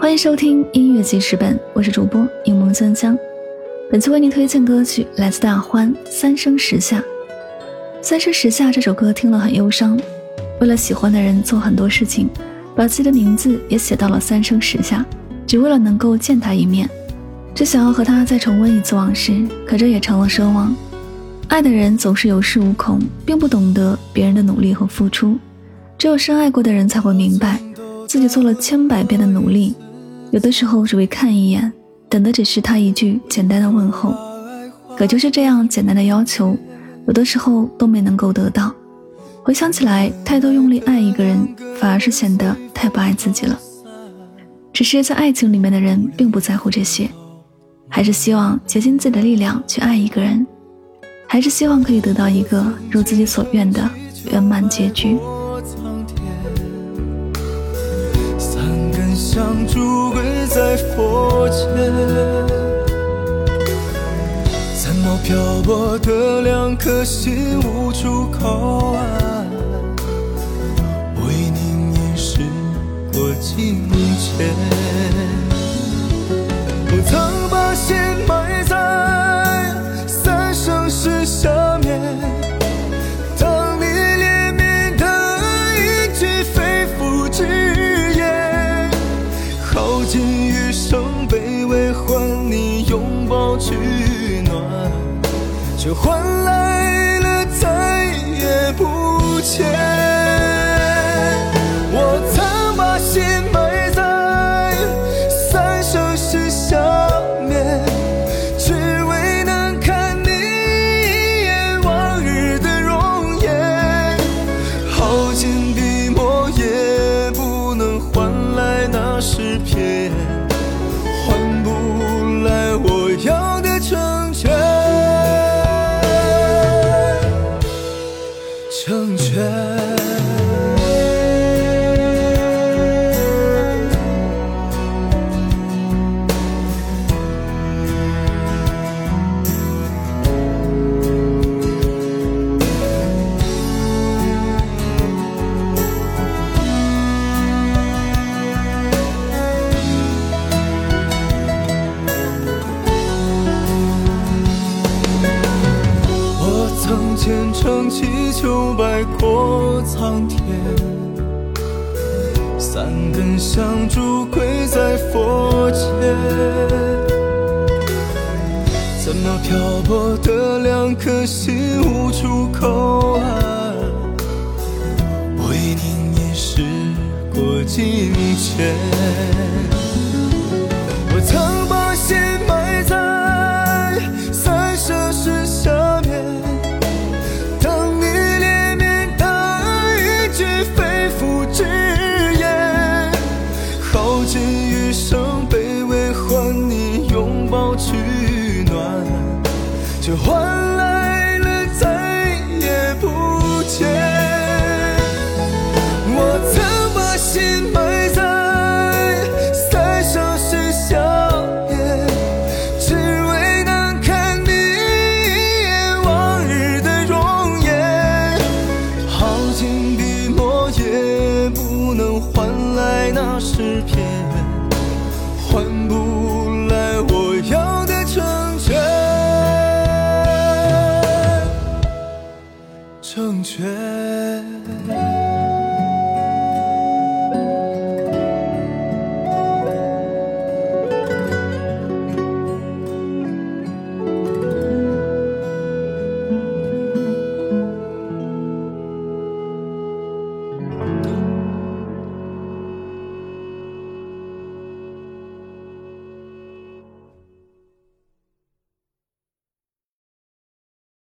欢迎收听音乐记事本，我是主播柠檬香香。本次为您推荐歌曲来自大欢《三生石下》。《三生石下》这首歌听了很忧伤，为了喜欢的人做很多事情，把自己的名字也写到了三生石下，只为了能够见他一面，只想要和他再重温一次往事，可这也成了奢望。爱的人总是有恃无恐，并不懂得别人的努力和付出，只有深爱过的人才会明白，自己做了千百遍的努力。有的时候只为看一眼，等的只是他一句简单的问候，可就是这样简单的要求，有的时候都没能够得到。回想起来，太多用力爱一个人，反而是显得太不爱自己了。只是在爱情里面的人并不在乎这些，还是希望竭尽自己的力量去爱一个人，还是希望可以得到一个如自己所愿的圆满结局。像烛跪在佛前，三毛漂泊的两颗心无处靠岸，为你凝视过境迁。取暖，却换来了再也不见。love. 虔诚祈求，拜过苍天。三根香烛跪在佛前，怎么漂泊的两颗心无处靠岸？为您也时过境迁。也不能换来那诗篇，换不。